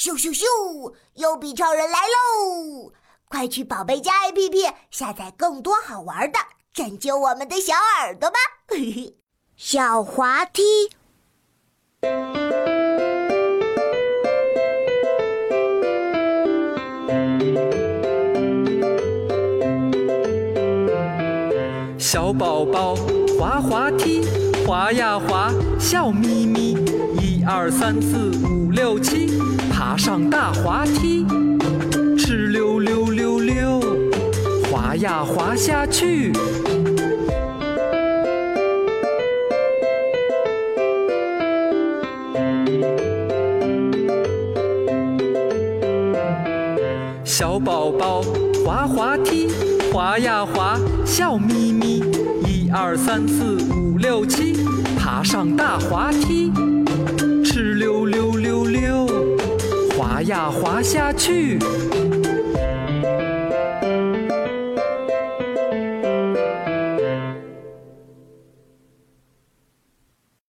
咻咻咻！幽闭超人来喽！快去宝贝家 APP 下载更多好玩的，拯救我们的小耳朵吧！小滑梯，小宝宝滑滑梯，滑呀滑，笑眯眯。一二三四五六七，爬上大滑梯，哧溜溜溜溜，滑呀滑下去。小宝宝滑滑梯，滑呀滑，笑眯眯。一二三四五六七，爬上大滑梯，呀滑下去。